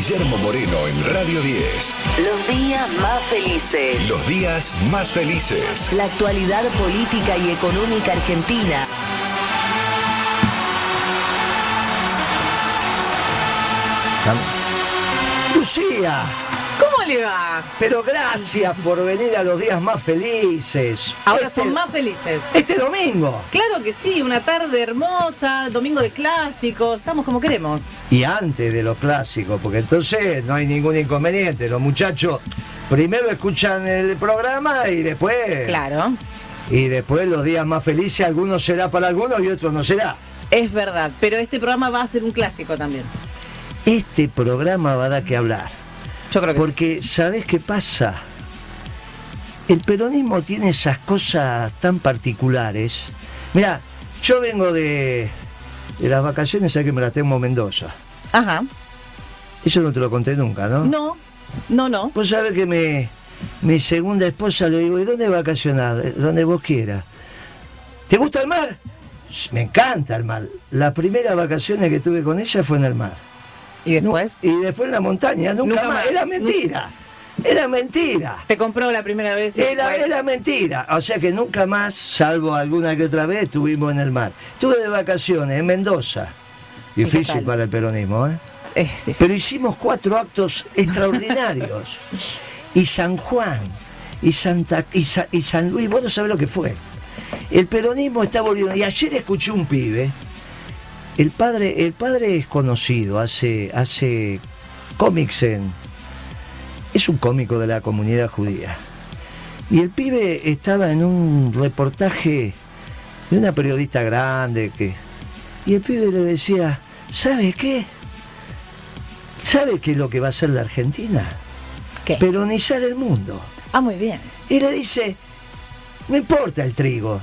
Guillermo Moreno en Radio 10. Los días más felices. Los días más felices. La actualidad política y económica argentina. Lucía, ¿Cómo le va? pero gracias por venir a los días más felices. Ahora Este- son más felices. Este domingo. Claro que sí, una tarde hermosa, domingo de clásicos, estamos como queremos. Y antes de los clásicos, porque entonces no hay ningún inconveniente. Los muchachos primero escuchan el programa y después. Claro, Y después los días más felices, algunos será para algunos y otros no será. es verdad, pero este programa va a ser un clásico también. Este programa va a dar que hablar. Yo creo que Porque, ¿sabés qué pasa? El peronismo tiene esas cosas tan particulares. Mira, yo vengo de, de las vacaciones, a que me las tengo en Mendoza. sí. Ajá. Eso no te lo conté nunca, ¿no? No, no, no. Vos sabés que me, mi segunda esposa le digo, ¿y dónde vacacionar? Donde vos quieras. ¿Te gusta el mar? Me encanta el mar. Las primeras vacaciones que tuve con ella fue en el mar. ¿Y después? No, y después en la montaña, nunca, Nunca más. más. Era mentira. Era mentira. Te compró la primera vez. Era, era mentira. O sea que nunca más, salvo alguna que otra vez, estuvimos en el mar. Estuve de vacaciones en Mendoza. Difícil para el peronismo, ¿eh? Es difícil. Pero hicimos cuatro actos extraordinarios. y San Juan, y, Santa, y, Sa- y San Luis, vos no sabés lo que fue. El peronismo está volviendo. Y ayer escuché un pibe. El padre, el padre es conocido, hace, hace cómics en. Es un cómico de la comunidad judía. Y el pibe estaba en un reportaje de una periodista grande que. Y el pibe le decía, ¿sabe qué? ¿Sabe qué es lo que va a hacer la Argentina? ¿Qué? Peronizar el mundo. Ah, muy bien. Y le dice, no importa el trigo,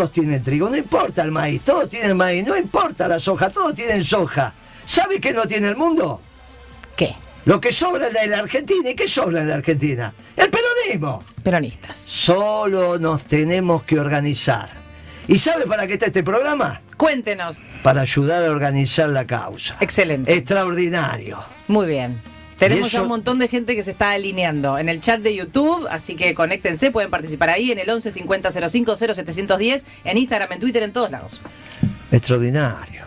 todos tienen trigo, no importa el maíz, todos tienen maíz, no importa la soja, todos tienen soja. ¿Sabe qué no tiene el mundo? ¿Qué? Lo que sobra en la Argentina. ¿Y qué sobra en la Argentina? El peronismo. Peronistas. Solo nos tenemos que organizar. ¿Y sabe para qué está este programa? Cuéntenos. Para ayudar a organizar la causa. Excelente. Extraordinario. Muy bien. Tenemos eso- ya un montón de gente que se está alineando en el chat de YouTube, así que conéctense, pueden participar ahí en el 11 50 05 0710, en Instagram, en Twitter, en todos lados. Extraordinario.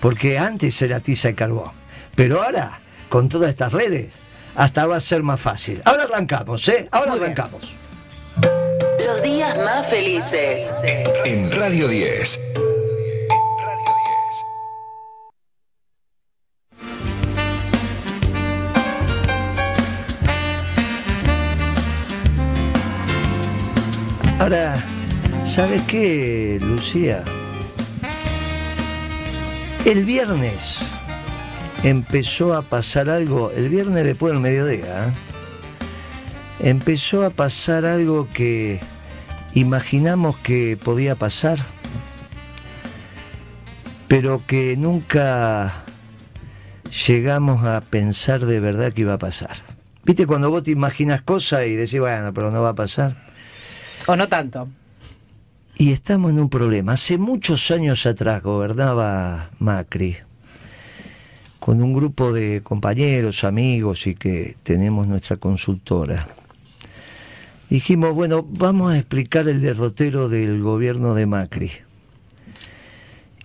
Porque antes era tiza y carbón. Pero ahora, con todas estas redes, hasta va a ser más fácil. Ahora arrancamos, ¿eh? Ahora Muy bien. arrancamos. Los días más felices. En Radio 10. Ahora, ¿sabes qué, Lucía? El viernes empezó a pasar algo, el viernes después del mediodía, ¿eh? empezó a pasar algo que imaginamos que podía pasar, pero que nunca llegamos a pensar de verdad que iba a pasar. ¿Viste cuando vos te imaginas cosas y decís, bueno, pero no va a pasar? O no tanto. Y estamos en un problema. Hace muchos años atrás gobernaba Macri con un grupo de compañeros, amigos y que tenemos nuestra consultora. Dijimos, bueno, vamos a explicar el derrotero del gobierno de Macri.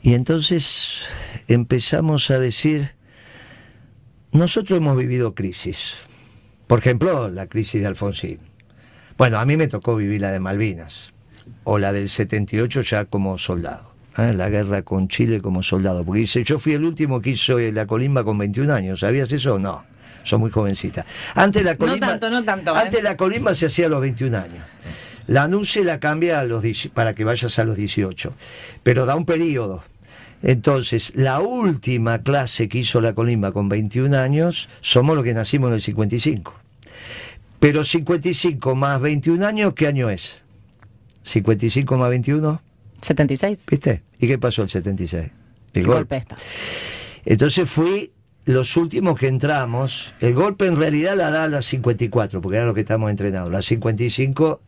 Y entonces empezamos a decir, nosotros hemos vivido crisis. Por ejemplo, la crisis de Alfonsín. Bueno, a mí me tocó vivir la de Malvinas, o la del 78 ya como soldado, ¿eh? la guerra con Chile como soldado, porque dice, yo fui el último que hizo la colimba con 21 años, ¿sabías eso? No, son muy jovencita. Antes la colimba, tanto, no tanto, ¿eh? Antes la colimba se hacía a los 21 años. La NUCE la cambia a los, 10 para que vayas a los 18, pero da un periodo. Entonces, la última clase que hizo la colimba con 21 años, somos los que nacimos en el 55. Pero 55 más 21 años, ¿qué año es? 55 más 21, 76. ¿viste? ¿Y qué pasó el 76? El Golpe golpe. esta. Entonces fui los últimos que entramos. El golpe en realidad la da a las 54, porque era lo que estamos entrenados. La 55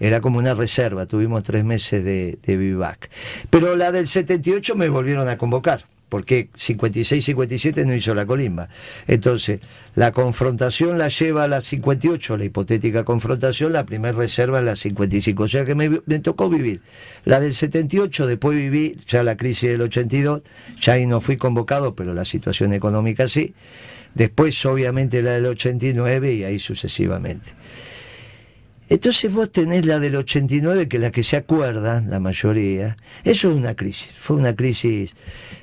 era como una reserva, tuvimos tres meses de, de vivac. Pero la del 78 me volvieron a convocar. Porque 56-57 no hizo la colimba. Entonces, la confrontación la lleva a la 58, la hipotética confrontación, la primera reserva a la 55. O sea que me, me tocó vivir la del 78, después viví ya la crisis del 82, ya ahí no fui convocado, pero la situación económica sí. Después, obviamente, la del 89 y ahí sucesivamente. Entonces vos tenés la del 89, que es la que se acuerdan, la mayoría. Eso es una crisis, fue una crisis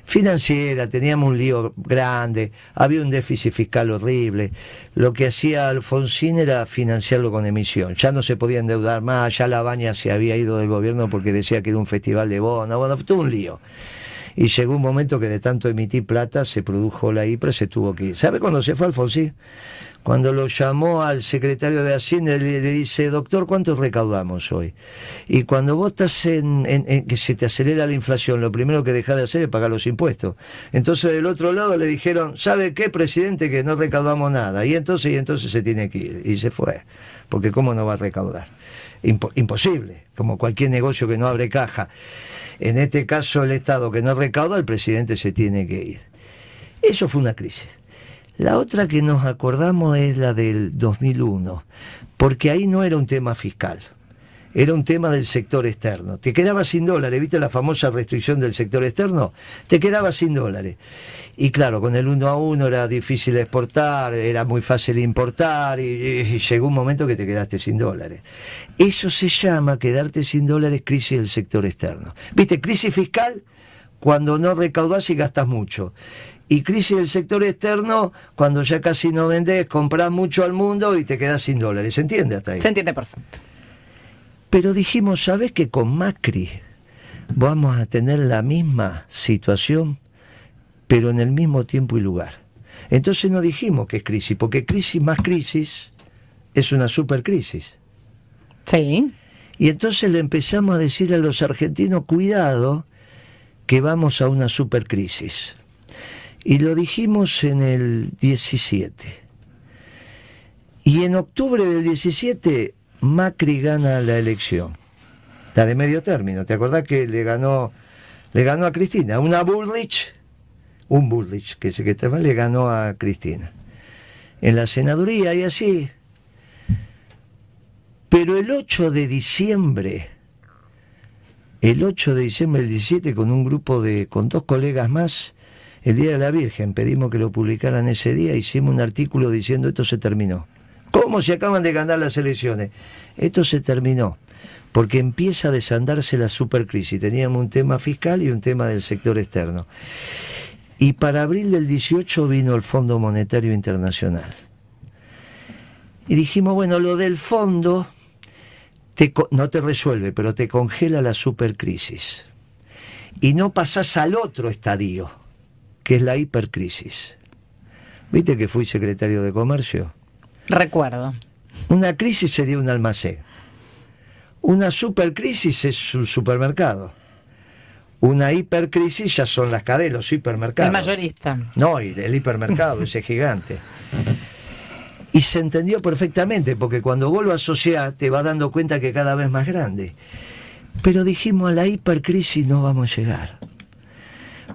financiera, teníamos un lío grande, había un déficit fiscal horrible. Lo que hacía Alfonsín era financiarlo con emisión. Ya no se podía endeudar más, ya la baña se había ido del gobierno porque decía que era un festival de bonos, bueno, todo un lío. Y llegó un momento que de tanto emitir plata se produjo la IPRE, se tuvo que ir. ¿Sabe cuándo se fue Alfonsín? Cuando lo llamó al secretario de Hacienda, le, le dice, doctor, ¿cuánto recaudamos hoy? Y cuando vos estás en, en- en que se te acelera la inflación, lo primero que dejás de hacer es pagar los impuestos. Entonces del otro lado le dijeron, ¿sabe qué, presidente? Que no recaudamos nada. Y entonces, y entonces se tiene que ir. Y se fue. Porque ¿cómo no va a recaudar? Impo- imposible, como cualquier negocio que no abre caja. En este caso, el Estado que no recauda, el presidente se tiene que ir. Eso fue una crisis. La otra que nos acordamos es la del 2001, porque ahí no era un tema fiscal, era un tema del sector externo. Te quedabas sin dólares, ¿viste la famosa restricción del sector externo? Te quedabas sin dólares. Y claro, con el uno a uno era difícil exportar, era muy fácil importar, y, llegó un momento que te quedaste sin dólares. Eso se llama quedarte sin dólares crisis del sector externo. ¿Viste? Crisis fiscal cuando no recaudás y gastas mucho. Y crisis del sector externo cuando ya casi no vendés, compras mucho al mundo y te quedás sin dólares. ¿Se entiende hasta ahí? Se entiende perfecto. Pero dijimos, ¿sabes que con Macri vamos a tener la misma situación, pero en el mismo tiempo y lugar? Entonces no dijimos que es crisis, porque crisis más crisis es una supercrisis. Sí. Y entonces le empezamos a decir a los argentinos, cuidado, que vamos a una supercrisis. Y lo dijimos en el 17. Y en octubre del 17, Macri gana la elección. La de medio término. ¿Te acordás que le ganó, le ganó a Cristina? Una Bullrich, un Bullrich, que, se- que estaba, le ganó a Cristina. En la senaduría y así. Pero el 8 de diciembre, el 8 de diciembre del 17, con un grupo de, con dos colegas más, el Día de la Virgen, pedimos que lo publicaran ese día, hicimos un artículo diciendo esto se terminó. ¿Cómo se acaban de ganar las elecciones? Esto se terminó, porque empieza a desandarse la supercrisis. Teníamos un tema fiscal y un tema del sector externo. Y para abril del 18 vino el Fondo Monetario Internacional. Y dijimos, bueno, lo del fondo no te resuelve, pero te congela la supercrisis. Y no pasás al otro estadio, que es la hipercrisis. ¿Viste que fui secretario de Comercio? Recuerdo. Una crisis sería un almacén. Una supercrisis es un supermercado. Una hipercrisis ya son las cadenas, los hipermercados. El mayorista. No, el hipermercado, ese gigante. Y se entendió perfectamente, porque cuando vos lo asociás te vas dando cuenta que cada vez más grande. Pero dijimos, a la hipercrisis no vamos a llegar.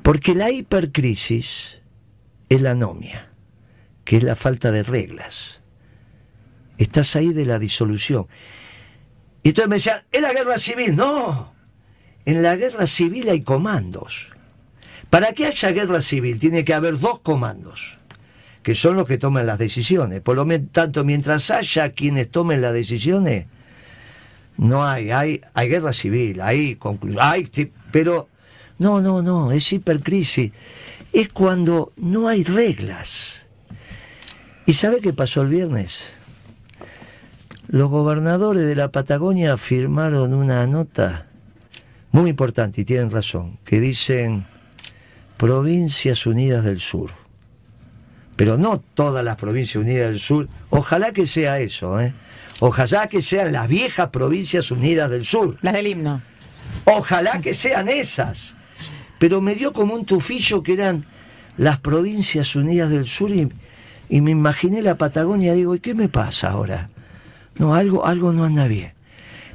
Porque la hipercrisis es la anomia, que es la falta de reglas. Estás ahí de la disolución. Y entonces me decían, es la guerra civil. No, en la guerra civil hay comandos. Para que haya guerra civil tiene que haber dos comandos, que son los que toman las decisiones. Por lo tanto, mientras haya quienes tomen las decisiones, no hay, hay, hay guerra civil, hay conclu- hay, sí, pero no, no, no, es hipercrisis. Es cuando no hay reglas. ¿Y sabe qué pasó el viernes? Los gobernadores de la Patagonia firmaron una nota muy importante, y tienen razón, que dicen Provincias Unidas del Sur. Pero no todas las Provincias Unidas del Sur. Ojalá que sea eso, ¿eh? Ojalá que sean las viejas Provincias Unidas del Sur. Las del himno. Ojalá que sean esas. Pero me dio como un tufillo que eran las Provincias Unidas del Sur y, y me imaginé la Patagonia. Digo, ¿y qué me pasa ahora? No, algo, algo no anda bien.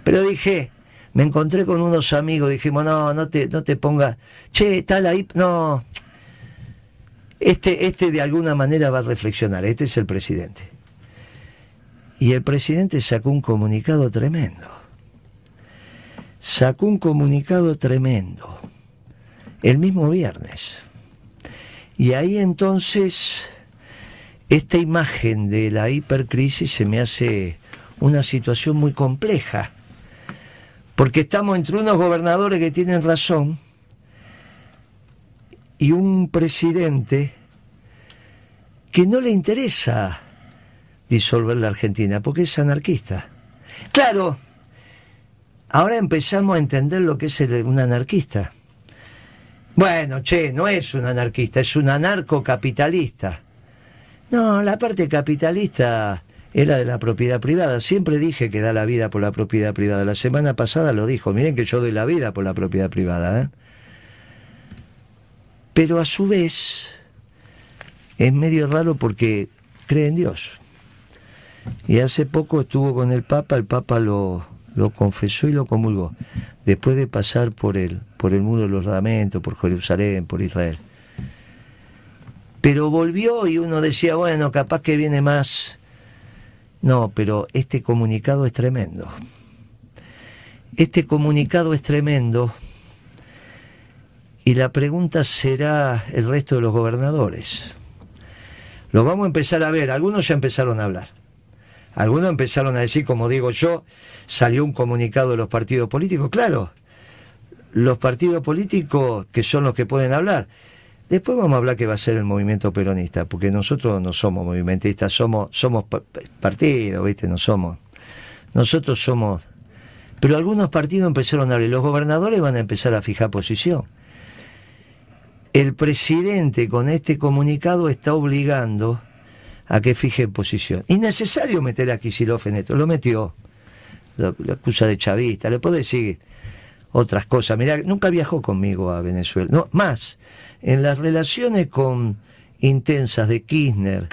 Pero dije, me encontré con unos amigos, dijimos, no, no te, no te pongas, che, tal ahí, no, Este, este de alguna manera va a reflexionar, este es el presidente. Y el presidente sacó un comunicado tremendo. Sacó un comunicado tremendo. El mismo viernes. Y ahí entonces, esta imagen de la hipercrisis se me hace una situación muy compleja. Porque estamos entre unos gobernadores que tienen razón y un presidente que no le interesa disolver la Argentina, porque es anarquista. Claro, ahora empezamos a entender lo que es un anarquista. Bueno, che, no es un anarquista, es un anarcocapitalista. No, la parte capitalista es la de la propiedad privada. Siempre dije que da la vida por la propiedad privada. La semana pasada lo dijo. Miren que yo doy la vida por la propiedad privada. ¿eh? Pero a su vez es medio raro porque cree en Dios. Y hace poco estuvo con el Papa, el Papa lo, lo confesó y lo comulgó, después de pasar por el, por el muro de los lamentos, por Jerusalén, por Israel. Pero volvió y uno decía, bueno, capaz que viene más. No, pero este comunicado es tremendo. Este comunicado es tremendo y la pregunta será el resto de los gobernadores. Lo vamos a empezar a ver, algunos ya empezaron a hablar. Algunos empezaron a decir, como digo yo, salió un comunicado de los partidos políticos. Claro, los partidos políticos que son los que pueden hablar. Después vamos a hablar que va a ser el movimiento peronista, porque nosotros no somos movimentistas, somos, somos partidos, ¿viste? No somos. Nosotros somos. Pero algunos partidos empezaron a hablar los gobernadores van a empezar a fijar posición el presidente con este comunicado está obligando a que fije posición. Innecesario meter a Kisilov en esto, lo metió. Lo, acusa de chavista, le puedo decir otras cosas. Mirá, nunca viajó conmigo a Venezuela. No, más, en las relaciones con intensas de Kirchner,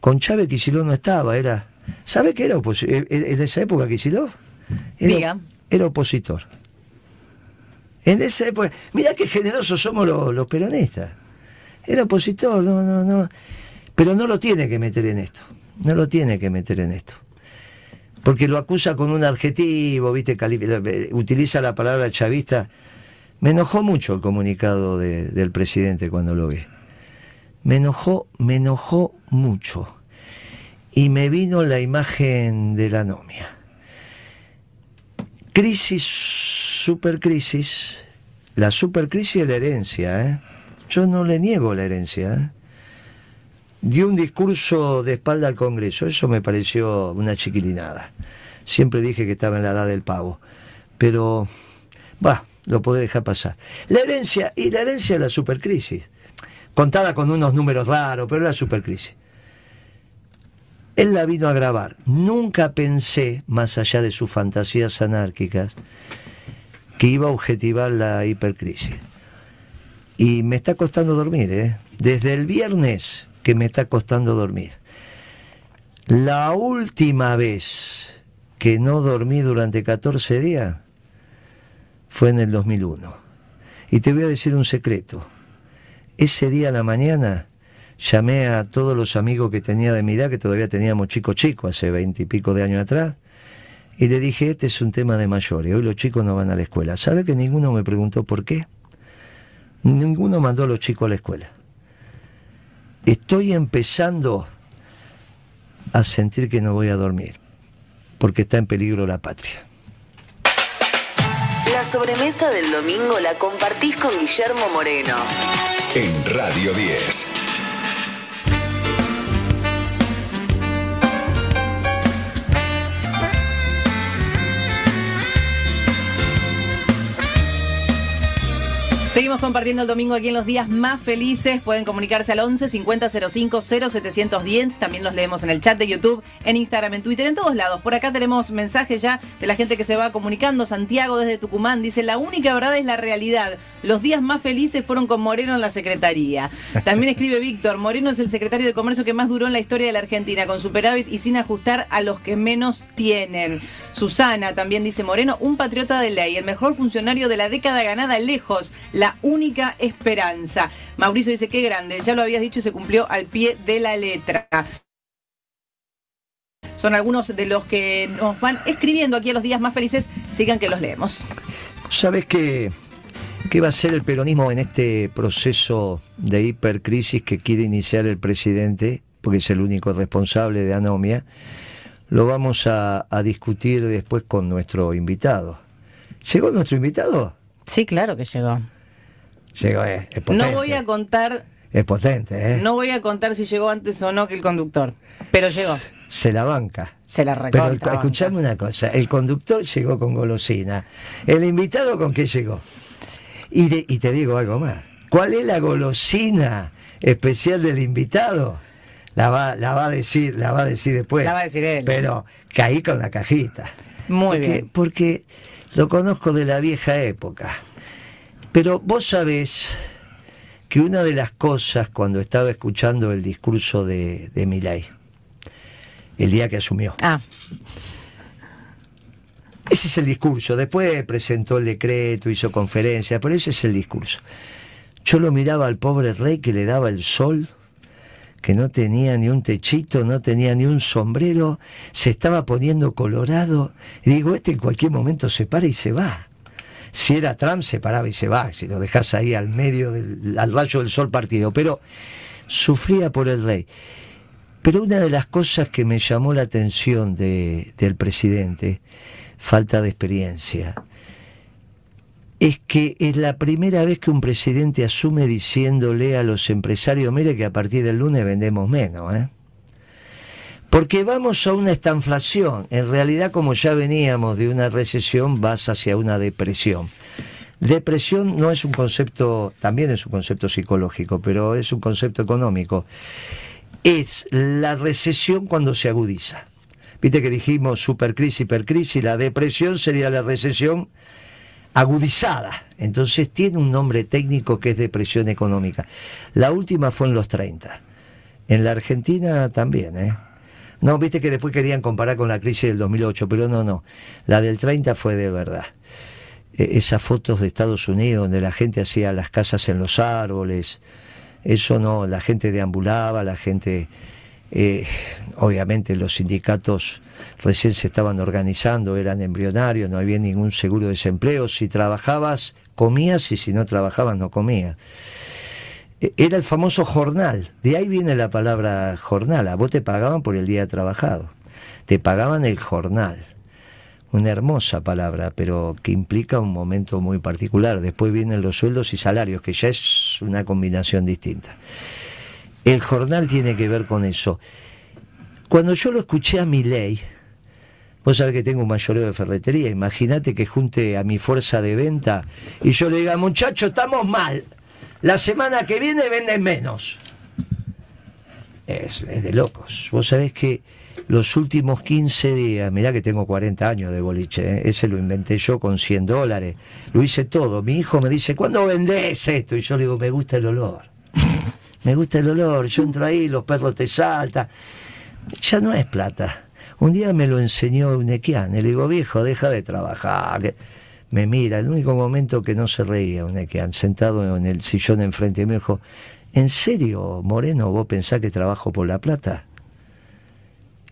con Chávez Kisilov no estaba, era. ¿Sabe qué era opositor? ¿En e, e, esa época Kisilov? Era, era opositor. En esa época, mira qué generosos somos los, peronistas. Era opositor, no, no, no. Pero no lo tiene que meter en esto. No lo tiene que meter en esto. Porque lo acusa con un adjetivo, ¿viste? Utiliza la palabra chavista. Me enojó mucho el comunicado del presidente cuando lo vi. Me enojó, me enojó mucho. Y me vino la imagen de la novia Crisis, supercrisis. La supercrisis es la herencia. ¿eh? Yo no le niego la herencia. ¿eh? Dio un discurso de espalda al Congreso. Eso me pareció una chiquilinada. Siempre dije que estaba en la edad del pavo. Pero, va, lo puede dejar pasar. La herencia, y la herencia es la supercrisis. Contada con unos números raros, pero la supercrisis. Él la vino a grabar. Nunca pensé, más allá de sus fantasías anárquicas, que iba a objetivar la hipercrisis. Y me está costando dormir, ¿eh? Desde el viernes que me está costando dormir. La última vez que no dormí durante 14 días fue en el 2001. Y te voy a decir un secreto. Ese día a la mañana llamé a todos los amigos que tenía de mi edad, que todavía teníamos chico chico, hace veinte y pico de años atrás, y le dije, este es un tema de mayores, hoy los chicos no van a la escuela. ¿Sabe que ninguno me preguntó por qué? Ninguno mandó a los chicos a la escuela. Estoy empezando a sentir que no voy a dormir, porque está en peligro la patria. La sobremesa del domingo la compartís con Guillermo Moreno. En Radio 10. Seguimos compartiendo el domingo aquí en los días más felices. Pueden comunicarse al 11 50 05 0710. También los leemos en el chat de YouTube, en Instagram, en Twitter, en todos lados. Por acá tenemos mensajes ya de la gente que se va comunicando. Santiago desde Tucumán dice: La única verdad es la realidad. Los días más felices fueron con Moreno en la secretaría. También escribe Víctor: Moreno es el secretario de Comercio que más duró en la historia de la Argentina, con superávit y sin ajustar a los que menos tienen. Susana también dice: Moreno, un patriota de ley, el mejor funcionario de la década ganada lejos. La la única esperanza. Mauricio dice, qué grande, ya lo habías dicho y se cumplió al pie de la letra son algunos de los que nos van escribiendo aquí a los días más felices. Sigan que los leemos. ¿Sabes qué, qué va a ser el peronismo en este proceso de hipercrisis que quiere iniciar el presidente? Porque es el único responsable de Anomia. Lo vamos a, discutir después con nuestro invitado. ¿Llegó nuestro invitado? Sí, claro que llegó. Llegó, eh, es potente. No voy a contar. Es potente, ¿eh? No voy a contar si llegó antes o no que el conductor, pero llegó se la banca. Se la recontra Pero escuchame una cosa, el conductor llegó con golosina, el invitado con qué llegó. Y, y te digo algo más, ¿cuál es la golosina especial del invitado? La va, la va a decir, la va a decir después. La va a decir él. Pero caí con la cajita. Muy bien. Porque lo conozco de la vieja época. Pero vos sabés que una de las cosas cuando estaba escuchando el discurso de, de Milay, el día que asumió. Ah. Ese es el discurso. Después presentó el decreto, hizo conferencia, pero ese es el discurso. Yo lo miraba al pobre rey que le daba el sol, que no tenía ni un techito, no tenía ni un sombrero, se estaba poniendo colorado. Y digo, este en cualquier momento se para y se va. Si era Trump, se paraba y se va, si lo dejas ahí al medio del al rayo del sol partido. Pero sufría por el rey. Pero una de las cosas que me llamó la atención del presidente, falta de experiencia, es que es la primera vez que un presidente asume diciéndole a los empresarios, mire que a partir del lunes vendemos menos, ¿eh? Porque vamos a una estanflación. En realidad, como ya veníamos de una recesión, vas hacia una depresión. Depresión no es un concepto, también es un concepto psicológico, pero es un concepto económico es la recesión cuando se agudiza. Viste que dijimos supercrisis, hipercrisis, la depresión sería la recesión agudizada. Entonces tiene un nombre técnico que es depresión económica. La última fue en los 30. En la Argentina también, ¿eh? No, viste que después querían comparar con la crisis del 2008, pero no, no. La del 30 fue de verdad. E, esas fotos de Estados Unidos donde la gente hacía las casas en los árboles, eso no, la gente deambulaba, la gente, eh, obviamente los sindicatos recién se estaban organizando, eran embrionarios, no había ningún seguro de desempleo, si trabajabas comías y si no trabajabas no comías. E, era el famoso jornal, de ahí viene la palabra jornal, a vos te pagaban por el día trabajado, te pagaban el jornal una hermosa palabra, pero que implica un momento muy particular. Después vienen los sueldos y salarios, que ya es una combinación distinta. El jornal tiene que ver con eso. Cuando yo lo escuché a mi ley, vos sabés que tengo un mayoreo de ferretería, imagínate que junte a mi fuerza de venta y yo le diga, muchachos, estamos mal, la semana que viene venden menos. Es, es de locos. Vos sabés que los últimos 15 días, mirá que tengo 40 años de boliche, ¿eh? ese lo inventé yo con 100 dólares, lo hice todo. Mi hijo me dice, ¿cuándo vendés esto? Y yo le digo, me gusta el olor. me gusta el olor, yo entro ahí, los perros te saltan. Ya no es plata. Un día me lo enseñó un equián, le digo, viejo, deja de trabajar. Me mira, el único momento que no se reía un equián, sentado en el sillón enfrente, me dijo, ¿en serio, Moreno, vos pensás que trabajo por la plata?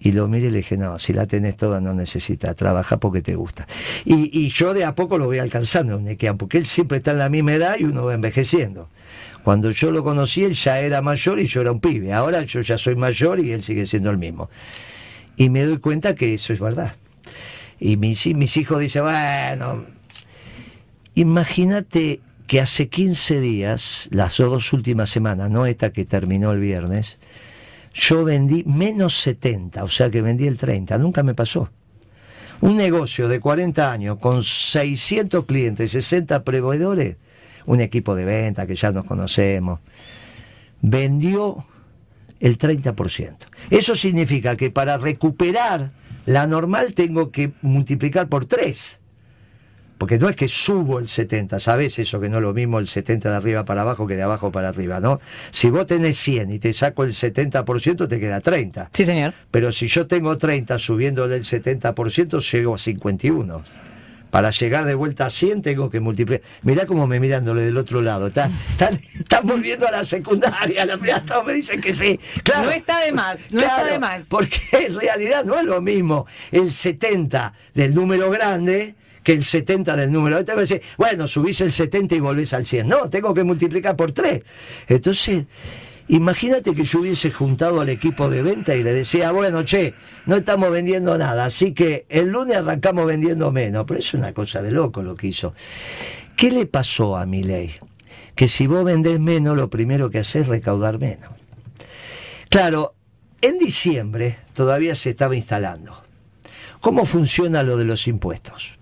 Y lo miré y le dije, no, si la tenés toda no necesitas, trabaja porque te gusta. Y, yo de a poco lo voy alcanzando, porque él siempre está en la misma edad y uno va envejeciendo. Cuando yo lo conocí, él ya era mayor y yo era un pibe. Ahora yo ya soy mayor y él sigue siendo el mismo. Y me doy cuenta que eso es verdad. Y mis, mis hijos dicen, bueno, imagínate que hace 15 días, las dos últimas semanas, no esta que terminó el viernes, yo vendí menos 70, o sea que vendí el 30, nunca me pasó. Un negocio de 40 años con 600 clientes, 60 proveedores, un equipo de venta que ya nos conocemos, vendió el 30%. Eso significa que para recuperar la normal tengo que multiplicar por 3. Porque no es que subo el 70, ¿sabes eso? Que no es lo mismo el 70 de arriba para abajo que de abajo para arriba, ¿no? Si vos tenés 100 y te saco el 70%, te queda 30. Sí, señor. Pero si yo tengo 30 subiéndole el 70%, llego a 51 Para llegar de vuelta a 100 tengo que multiplicar. Mirá cómo me mirándole del otro lado. Están está, volviendo a la secundaria. La primera me dicen que sí. Claro, no está de más, no está de más. Porque en realidad no es lo mismo el 70 del número grande que el 70 del número. Entonces, bueno, subís el 70 y volvés al 100. No, tengo que multiplicar por 3. Entonces, Imagínate que yo hubiese juntado al equipo de venta y le decía, bueno, che, no estamos vendiendo nada, así que el lunes arrancamos vendiendo menos. Pero es una cosa de loco lo que hizo. ¿Qué le pasó a mi ley? Que si vos vendés menos, lo primero que haces es recaudar menos. Claro, en diciembre todavía se estaba instalando. ¿Cómo funciona lo de los impuestos?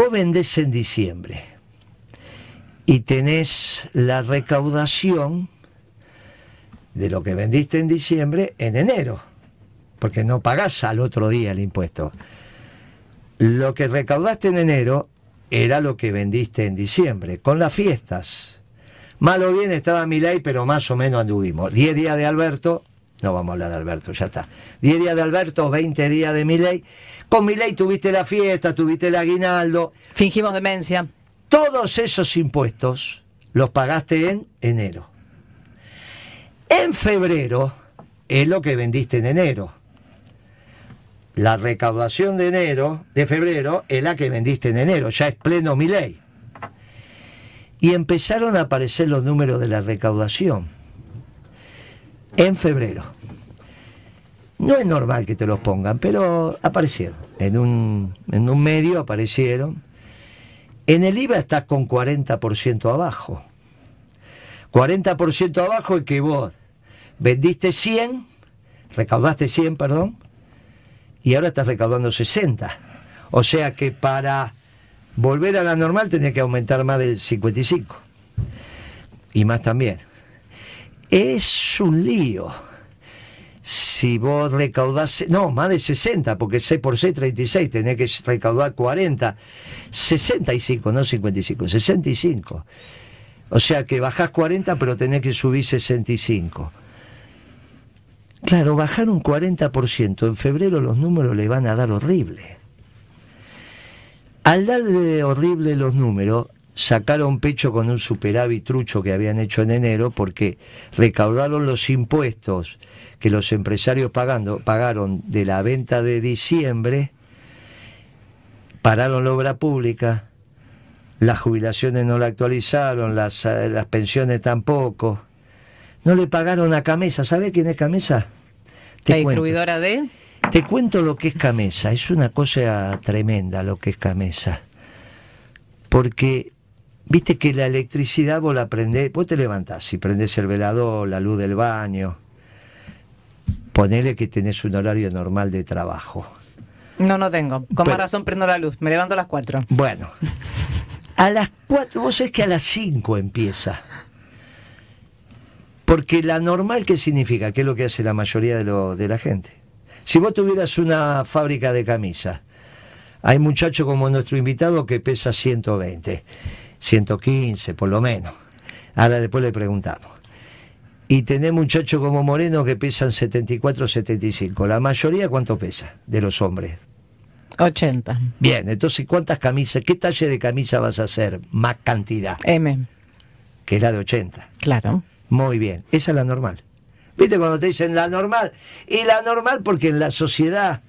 Vos vendés en diciembre y tenés la recaudación de lo que vendiste en diciembre en enero, porque no pagás al otro día el impuesto. Lo que recaudaste en enero era lo que vendiste en diciembre, con las fiestas. Malo bien estaba mi ley, pero más o menos anduvimos. 10 días de Alberto, no vamos a hablar de Alberto, ya está. 10 días de Alberto, 20 días de mi ley. Con mi ley tuviste la fiesta, tuviste el aguinaldo. Fingimos demencia. Todos esos impuestos los pagaste en enero. En febrero es lo que vendiste en enero. La recaudación de enero, de febrero, es la que vendiste en enero, ya es pleno mi ley. Y empezaron a aparecer los números de la recaudación en febrero. No es normal que te los pongan, pero aparecieron. En un, en un medio aparecieron en el IVA estás con 40% abajo. 40% abajo es que vos vendiste 100, recaudaste 100, perdón, y ahora estás recaudando 60. O sea que para volver a la normal tenés que aumentar más del 55. Y más también. Es un lío si vos recaudás, no, más de 60, porque 6 por 6, 36, tenés que recaudar 40, 65, no 55, 65. O sea que bajás 40, pero tenés que subir 65. Claro, bajar un 40%, en febrero los números le van a dar horrible. Al darle horrible los números, sacaron pecho con un superávit trucho que habían hecho en enero porque recaudaron los impuestos que los empresarios pagando, pagaron de la venta de diciembre, pararon la obra pública, las jubilaciones no la actualizaron, las, las pensiones tampoco. No le pagaron a Camesa. ¿Sabe quién es Camesa? ¿La distribuidora de? Te cuento lo que es Camesa. Es una cosa tremenda lo que es Camesa. Porque Viste que la electricidad vos la prendés, vos te levantás y prendés el velador, la luz del baño. Ponele que tenés un horario normal de trabajo. No, no tengo. Con más razón prendo la luz. Me levanto a las 4. Bueno. A las 4, vos sabés que a las 5 empieza. Porque la normal, ¿qué significa? ¿Qué es lo que hace la mayoría de, lo, de la gente? Si vos tuvieras una fábrica de camisas, hay muchachos como nuestro invitado que pesa 120 115 por lo menos. Ahora después le preguntamos. Y tenés muchachos como Moreno que pesan 74, 75. La mayoría, ¿cuánto pesa de los hombres? 80. Bien, entonces, ¿cuántas camisas, qué talle de camisa vas a hacer? Más cantidad. M. Que es la de 80. Claro. Muy bien, esa es la normal. ¿Viste cuando te dicen la normal? Y la normal porque en la sociedad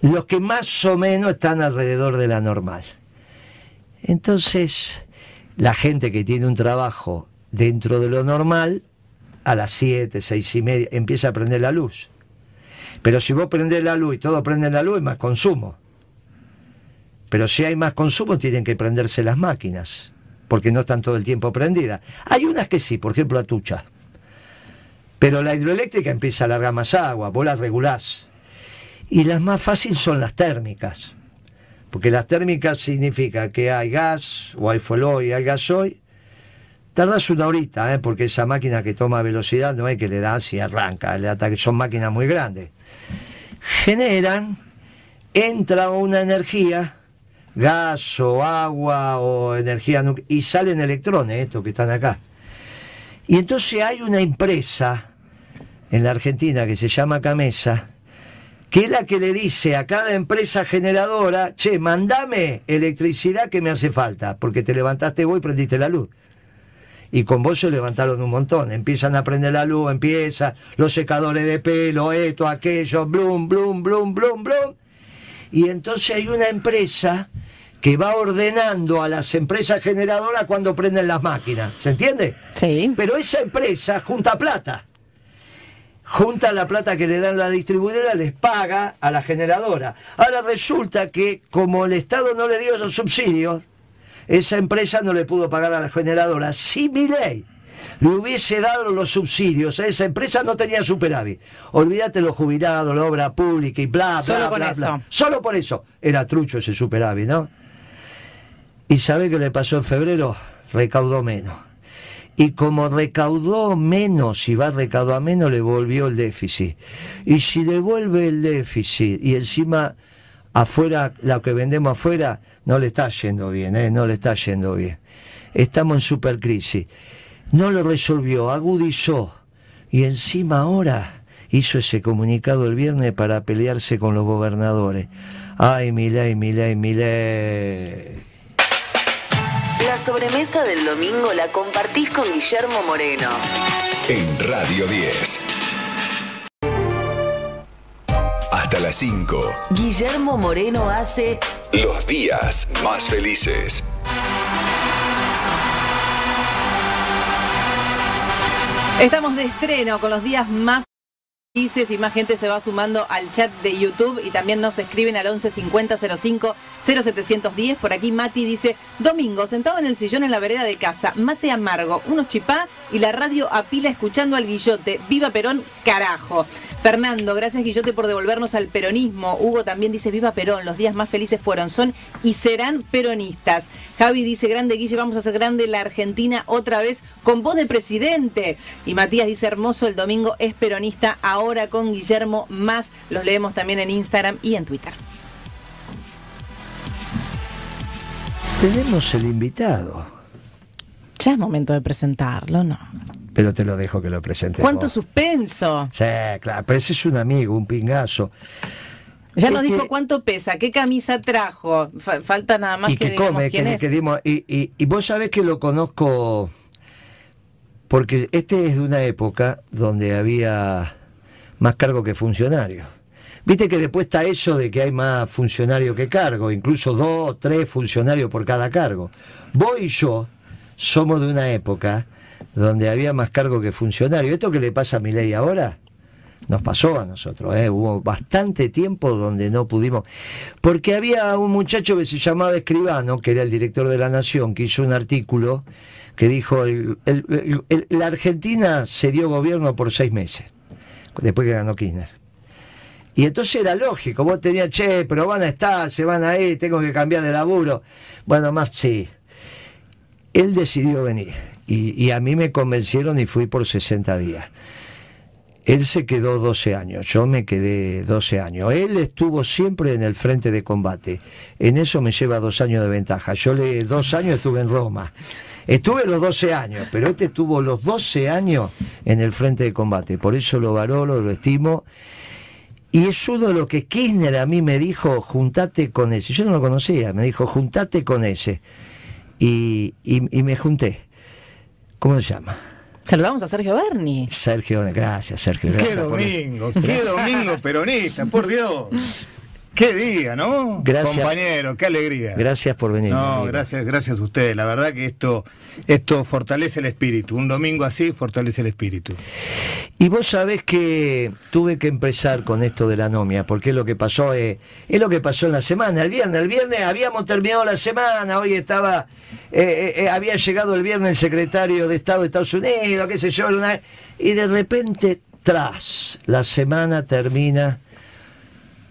los que más o menos están alrededor de la normal. Entonces, la gente que tiene un trabajo dentro de lo normal, a las 7, 6 y media, empieza a prender la luz. Pero si vos prendés la luz y todo prende la luz, es más consumo. Pero si hay más consumo, tienen que prenderse las máquinas, porque no están todo el tiempo prendidas. Hay unas que sí, por ejemplo, la tucha. Pero la hidroeléctrica empieza a largar más agua, vos la regulás. Y las más fáciles son las térmicas porque las térmicas significa que hay gas, o hay fuel y hay gasoil. Tardas una horita, ¿eh? porque esa máquina que toma velocidad no es que le das y arranca, que son máquinas muy grandes. Generan, entra una energía, gas o agua o energía y salen electrones, estos que están acá. Y entonces hay una empresa en la Argentina que se llama Camesa, que es la que le dice a cada empresa generadora, che, mandame electricidad que me hace falta, porque te levantaste vos y prendiste la luz. Y con vos se levantaron un montón, empiezan a prender la luz, empieza los secadores de pelo, esto, aquello, blum, blum, blum, blum, blum. Y entonces hay una empresa que va ordenando a las empresas generadoras cuando prenden las máquinas, ¿se entiende? Sí. Pero esa empresa junta plata junta la plata que le dan la distribuidora, les paga a la generadora. Ahora resulta que como el Estado no le dio los subsidios, esa empresa no le pudo pagar a la generadora. Si mi ley le hubiese dado los subsidios a esa empresa, no tenía superávit. Olvídate los jubilados, la obra pública y bla, bla, Solo bla, eso. bla. Solo por eso. Era trucho ese superávit, ¿no? ¿Y sabe qué le pasó en febrero? Recaudó menos. Y como recaudó menos y va a recaudar menos, le volvió el déficit. Y si le vuelve el déficit y encima afuera, lo que vendemos afuera, no le está yendo bien, ¿eh? no le está yendo bien. Estamos en supercrisis. No lo resolvió, agudizó. Y encima ahora hizo ese comunicado el viernes para pelearse con los gobernadores. Ay, Milei, Milei, Milei. La sobremesa del domingo la compartís con Guillermo Moreno. En Radio 10. Hasta las 5. Guillermo Moreno hace Los días más felices. Estamos de estreno con los días más felices y más gente se va sumando al chat de YouTube y también nos escriben al 11 50 05 0710. Por aquí Mati dice, domingo, sentado en el sillón en la vereda de casa, mate amargo, unos chipá y la radio a pila escuchando al Guillote. Viva Perón, carajo. Fernando, gracias Guillote por devolvernos al peronismo. Hugo también dice, viva Perón, los días más felices fueron, son y serán peronistas. Javi dice, grande Guille, vamos a hacer grande la Argentina otra vez con voz de presidente. Y Matías dice, hermoso, el domingo es peronista, ahora con Guillermo más. Los leemos también en Instagram y en Twitter. Tenemos el invitado, Ya es momento de presentarlo, ¿no? pero te lo dejo que lo presente. ¿Cuánto vos. suspenso? Sí, claro, pero ese es un amigo, un pingazo. Ya nos que- dijo cuánto pesa, qué camisa trajo. Fa- falta nada más y que, que, come, quién que, es. que dimos- y, y- y vos sabés que lo conozco porque este es de una época donde había más cargo que funcionario. Viste que después está eso de que hay más funcionario que cargo, incluso dos, tres funcionarios por cada cargo. Vos y yo somos de una época donde había más cargo que funcionario. ¿Esto que le pasa a mi ley ahora? Nos pasó a nosotros, ¿eh? hubo bastante tiempo donde no pudimos, porque había un muchacho que se llamaba Escribano, que era el director de La Nación, que hizo un artículo que dijo, el- la Argentina se dio gobierno por seis meses, después que ganó Kirchner. Y entonces era lógico, vos tenías, che, pero van a estar, se van a ir, tengo que cambiar de laburo. Bueno, más sí. Él decidió venir y, y a mí me convencieron y fui por 60 días. Él se quedó 12 años, yo me quedé 12 años. Él estuvo siempre en el frente de combate. En eso me lleva dos años de ventaja. Yo le dos años estuve en Roma. Estuve los 12 años, pero este tuvo los 12 años en el frente de combate. Por eso lo valoro, lo estimo. Y es uno de lo que Kirchner a mí me dijo, juntate con ese. Yo no lo conocía, me dijo, juntate con ese. Y, y- y me junté. ¿Cómo se llama? Saludamos a Sergio Berni. Sergio, gracias, Sergio. Qué gracias por- domingo, qué domingo peronista, por Dios. Qué día, ¿no? Gracias. Compañero, qué alegría. Gracias por venir. No, gracias, gracias a ustedes. La verdad que esto, esto fortalece el espíritu. Un domingo así fortalece el espíritu. Y vos sabés que tuve que empezar con esto de la nomia, porque es lo que pasó, eh, es lo que pasó en la semana, el viernes. El viernes habíamos terminado la semana, hoy estaba, eh, eh, eh, había llegado el viernes el secretario de Estado de Estados Unidos, qué sé yo, una- y de repente, tras, la semana termina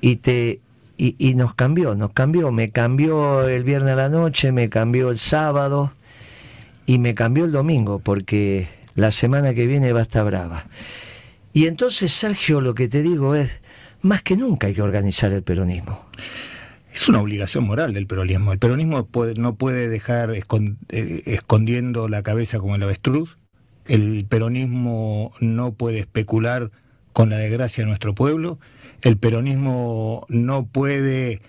y te y, nos cambió, nos cambió, me cambió el viernes a la noche, me cambió el sábado y me cambió el domingo, porque la semana que viene va a estar brava. Y entonces, Sergio, lo que te digo es, más que nunca hay que organizar el peronismo. Es una obligación moral del peronismo. El peronismo puede- no puede dejar eh, escondiendo la cabeza como el avestruz. El peronismo no puede especular con la desgracia de nuestro pueblo. El peronismo no puede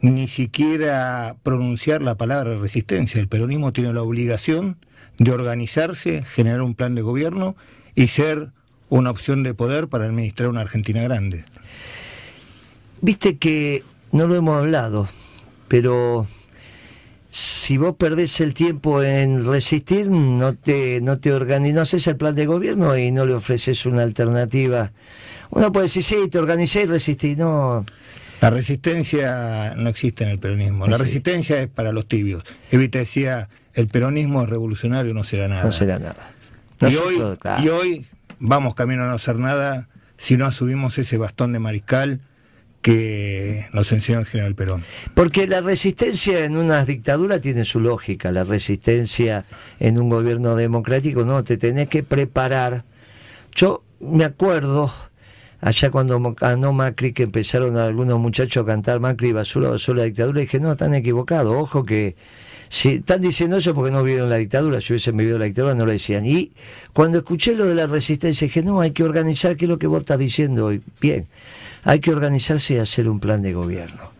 ni siquiera pronunciar la palabra resistencia. El peronismo tiene la obligación de organizarse, generar un plan de gobierno y ser una opción de poder para administrar una Argentina grande. Viste que no lo hemos hablado, pero si vos perdés el tiempo en resistir, no te, no te organizas, no haces el plan de gobierno y no le ofreces una alternativa. Uno puede decir, sí, te organizé y resistí. No, La resistencia no existe en el peronismo. La Sí. resistencia es para los tibios. Evita decía, el peronismo es revolucionario, no será nada. no será nada. y, hoy, claro. y hoy vamos camino a no hacer nada si no asumimos ese bastón de mariscal que nos enseñó el general Perón. Porque la resistencia en una dictadura tiene su lógica, la resistencia en un gobierno democrático no, te tenés que preparar. Yo me acuerdo allá cuando ganó Macri que empezaron algunos muchachos a cantar Macri basura, basura la dictadura, dije, no, están equivocados, ojo que si están diciendo eso porque no vivieron la dictadura, si hubiesen vivido la dictadura no lo decían. Y cuando escuché lo de la resistencia dije, no, hay que organizar, ¿qué es lo que vos estás diciendo hoy? Bien, hay que organizarse y hacer un plan de gobierno.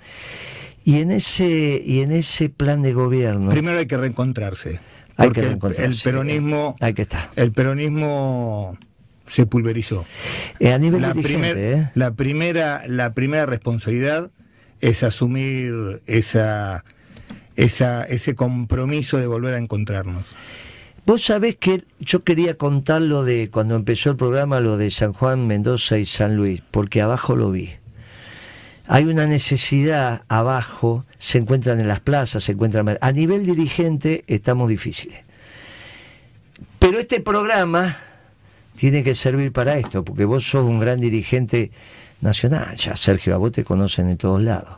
Y en ese, y en ese plan de gobierno Primero hay que reencontrarse. hay que el- reencontrarse. el peronismo, Hay que estar. el peronismo se pulverizó. Eh, a nivel la, primer- ¿eh? la primera la primera responsabilidad es asumir esa, esa ese compromiso de volver a encontrarnos Vos sabés que yo quería contar lo de cuando empezó el programa, lo de San Juan, Mendoza y San Luis, porque abajo lo vi. Hay una necesidad abajo, se encuentran en las plazas, se encuentran... A nivel dirigente estamos difíciles. Pero este programa tiene que servir para esto, porque vos sos un gran dirigente nacional, ya Sergio, a vos te conocen de todos lados.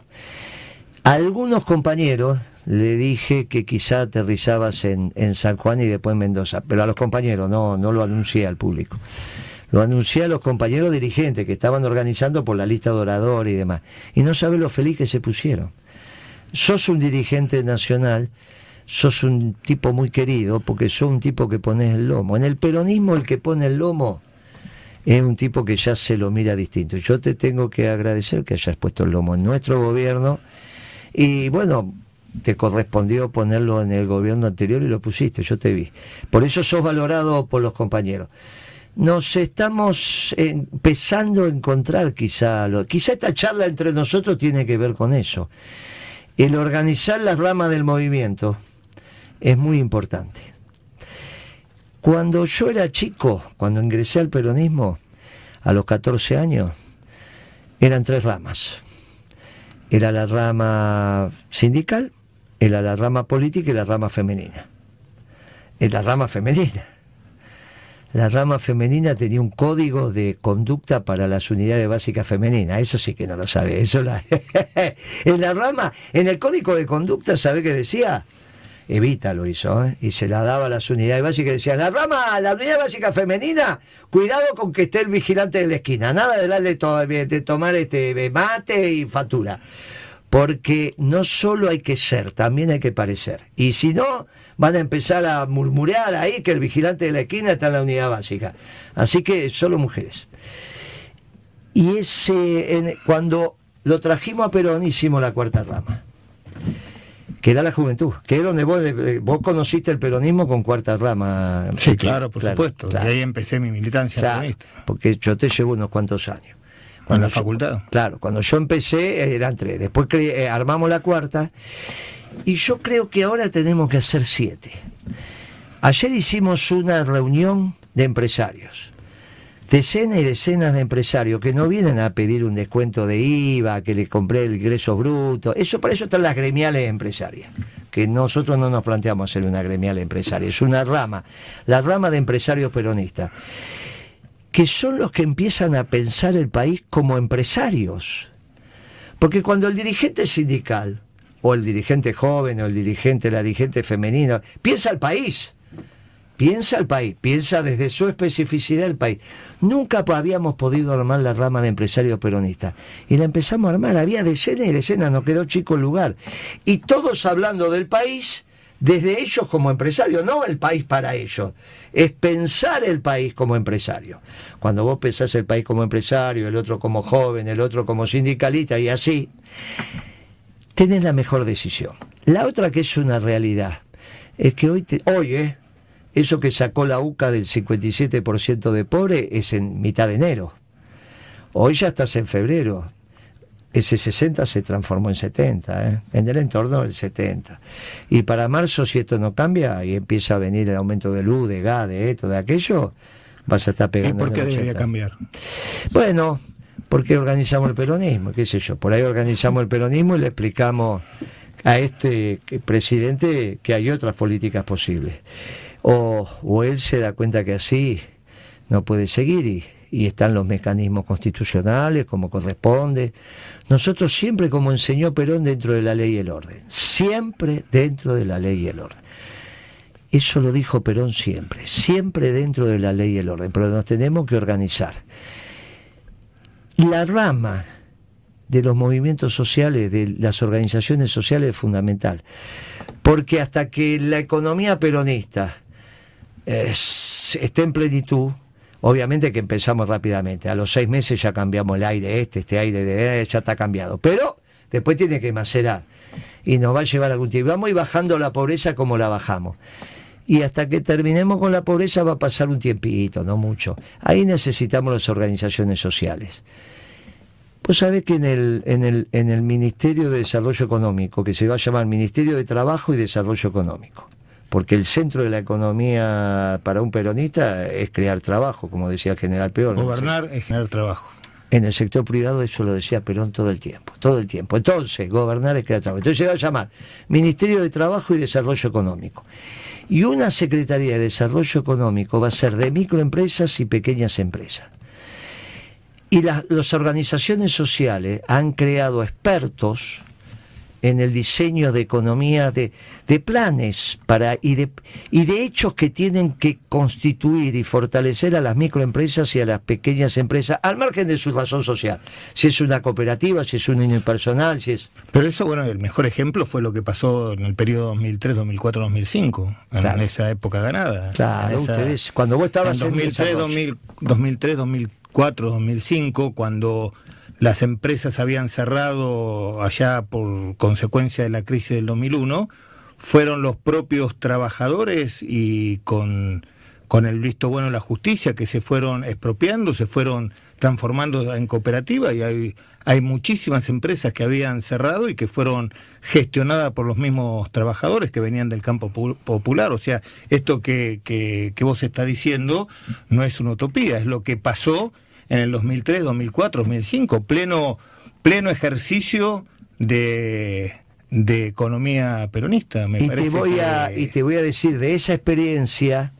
A algunos compañeros le dije que quizá aterrizabas en, San Juan y después en Mendoza, pero a los compañeros, no, no lo anuncié al público. Lo anuncié a los compañeros dirigentes que estaban organizando por la lista de oradores y demás. Y no sabes lo feliz que se pusieron. Sos un dirigente nacional, sos un tipo muy querido, porque sos un tipo que pones el lomo. En el peronismo el que pone el lomo es un tipo que ya se lo mira distinto. Yo te tengo que agradecer que hayas puesto el lomo en nuestro gobierno y bueno, te correspondió ponerlo en el gobierno anterior y lo pusiste, yo te vi. Por eso sos valorado por los compañeros. Nos estamos empezando a encontrar quizá, lo, quizá esta charla entre nosotros tiene que ver con eso. El organizar las ramas del movimiento es muy importante. Cuando yo era chico, cuando ingresé al peronismo, a los 14 años, eran tres ramas. Era la rama sindical, era la rama política y la rama femenina. Es la rama femenina. La rama femenina tenía un código de conducta para las unidades básicas femeninas. Eso sí que no lo sabe. Eso la... en la rama, en el código de conducta, ¿sabe qué decía? Evita lo hizo, ¿eh? y se la daba a las unidades básicas. Decía, la rama, la unidad básica femenina, cuidado con que esté el vigilante de la esquina. Nada de darle de tomar este mate y factura. Porque no solo hay que ser, también hay que parecer. Y si no, van a empezar a murmurar ahí que el vigilante de la esquina está en la unidad básica. Así que solo mujeres. Y ese, cuando lo trajimos a Perón, hicimos la cuarta rama que era la juventud, que es donde vos, vos conociste el peronismo con cuarta rama. Sí, claro, por supuesto. Claro. Y ahí empecé mi militancia claro, peronista. Porque yo te llevo unos cuantos años. Cuando en la yo, facultad. Claro, cuando yo empecé eran tres. Después eh, armamos la cuarta. Y yo creo que ahora tenemos que hacer siete. Ayer hicimos una reunión de empresarios. Decenas y decenas de empresarios que no vienen a pedir un descuento de IVA, que les compré el ingreso bruto. Eso para eso están las gremiales empresarias. Que nosotros no nos planteamos hacer una gremial empresaria, es una rama, la rama de empresarios peronistas, que son los que empiezan a pensar el país como empresarios. Porque cuando el dirigente sindical, o el dirigente joven, o el dirigente, la dirigente femenina, piensa el país, piensa el país, piensa desde su especificidad el país. Nunca habíamos podido armar la rama de empresarios peronistas. Y la empezamos a armar, había decenas y decenas, nos quedó chico el lugar. Y todos hablando del país desde ellos como empresarios, no el país para ellos, es pensar el país como empresario. Cuando vos pensás el país como empresario, el otro como joven, el otro como sindicalista y así, tenés la mejor decisión. La otra que es una realidad, es que hoy, te, hoy eh, eso que sacó la UCA del 57% de pobre es en mitad de enero. Hoy ya estás en febrero. Ese 60 se transformó en 70, ¿eh? en el entorno del 70. Y para marzo, si esto no cambia y empieza a venir el aumento de luz, de gas, de esto, de aquello, vas a estar pegando. ¿Y por qué debería cambiar? Bueno, porque organizamos el peronismo, qué sé yo. Por ahí organizamos el peronismo y le explicamos a este presidente que hay otras políticas posibles. O, o él se da cuenta que así no puede seguir y y están los mecanismos constitucionales como corresponde. Nosotros siempre, como enseñó Perón, dentro de la ley y el orden. Siempre dentro de la ley y el orden. Eso lo dijo Perón siempre, siempre dentro de la ley y el orden, pero nos tenemos que organizar. La rama de los movimientos sociales, de las organizaciones sociales es fundamental, porque hasta que la economía peronista esté en plenitud, Obviamente que empezamos rápidamente. A los seis meses ya cambiamos el aire este, este aire de ya está cambiado. Pero después tiene que macerar. Y nos va a llevar algún tiempo. Vamos a ir bajando la pobreza como la bajamos. Y hasta que terminemos con la pobreza va a pasar un tiempito, no mucho. Ahí necesitamos las organizaciones sociales. Pues sabés que en el, en, el, en el Ministerio de Desarrollo Económico, que se va a llamar Ministerio de Trabajo y Desarrollo Económico, porque el centro de la economía para un peronista es crear trabajo, como decía el general Peor. Gobernar es generar trabajo. En el sector privado eso lo decía Perón todo el tiempo, todo el tiempo. Entonces, gobernar es crear trabajo. Entonces se va a llamar Ministerio de Trabajo y Desarrollo Económico. Y una Secretaría de Desarrollo Económico va a ser de microempresas y pequeñas empresas. Y las organizaciones sociales han creado expertos en el diseño de economía, de, de planes para, y, de, y de hechos que tienen que constituir y fortalecer a las microempresas y a las pequeñas empresas, al margen de su razón social. Si es una cooperativa, si es un unipersonal, si es... Pero eso, bueno, el mejor ejemplo fue lo que pasó en el periodo 2003, 2004, 2005, en esa época ganada. Claro, ustedes, cuando vos estabas en 2003, 2003, 2004, 2005, cuando las empresas habían cerrado allá por consecuencia de la crisis del 2001, fueron los propios trabajadores y con, con el visto bueno de la justicia que se fueron expropiando, se fueron transformando en cooperativa y hay, hay muchísimas empresas que habían cerrado y que fueron gestionadas por los mismos trabajadores que venían del campo popular. O sea, esto que, que, que vos está diciendo no es una utopía, es lo que pasó en el 2003, 2004, 2005, pleno, pleno ejercicio de, de economía peronista, me y parece. Te voy a, y te voy a decir, de esa experiencia,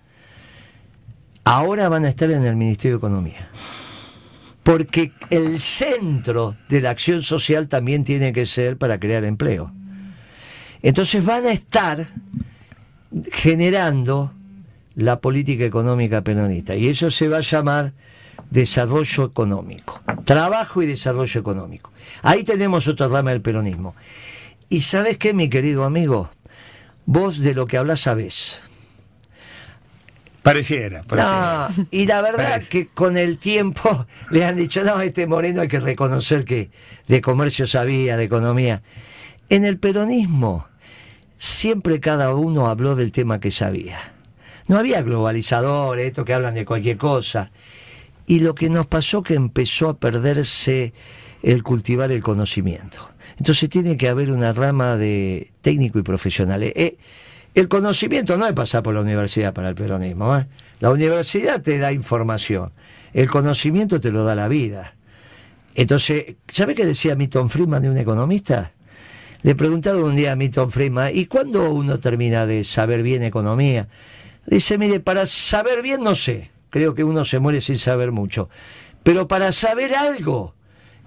ahora van a estar en el Ministerio de Economía. Porque el centro de la acción social también tiene que ser para crear empleo. Entonces van a estar generando la política económica peronista. Y eso se va a llamar desarrollo económico. Trabajo y desarrollo económico. Ahí tenemos otra rama del peronismo. Y sabes qué, mi querido amigo, vos de lo que hablas sabés. Pareciera, pareciera. y la verdad que con el tiempo le han dicho, no, este Moreno hay que reconocer que de comercio sabía, de economía. En el peronismo siempre cada uno habló del tema que sabía. No había globalizadores, estos que hablan de cualquier cosa. Y lo que nos pasó que empezó a perderse el cultivar el conocimiento. Entonces tiene que haber una rama de técnico y profesional. Eh, el conocimiento no es pasar por la universidad para el peronismo. ¿eh? La universidad te da información. El conocimiento te lo da la vida. Entonces, ¿sabe qué decía Milton Friedman de un economista? Le preguntaron un día a Milton Friedman, ¿y cuándo uno termina de saber bien economía? Dice, mire, para saber bien no sé creo que uno se muere sin saber mucho. Pero para saber algo,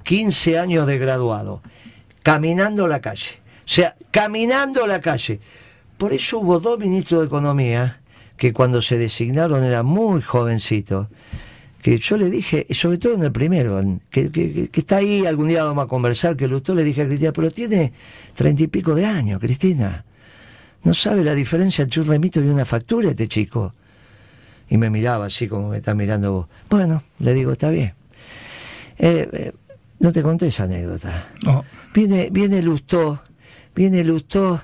15 años de graduado, caminando la calle. O sea, caminando la calle. Por eso hubo dos ministros de Economía que cuando se designaron eran muy jovencitos, que yo le dije, sobre todo en el primero, que, está ahí, algún día vamos a conversar, que doctor le dije a Cristina, pero tiene treinta y pico de años, Cristina. No sabe la diferencia entre un remito y una factura este chico. Y me miraba así como me está mirando vos. Bueno, le digo, está bien. Eh, eh, no te conté esa anécdota. No. Viene, viene Lustó, viene Lustó,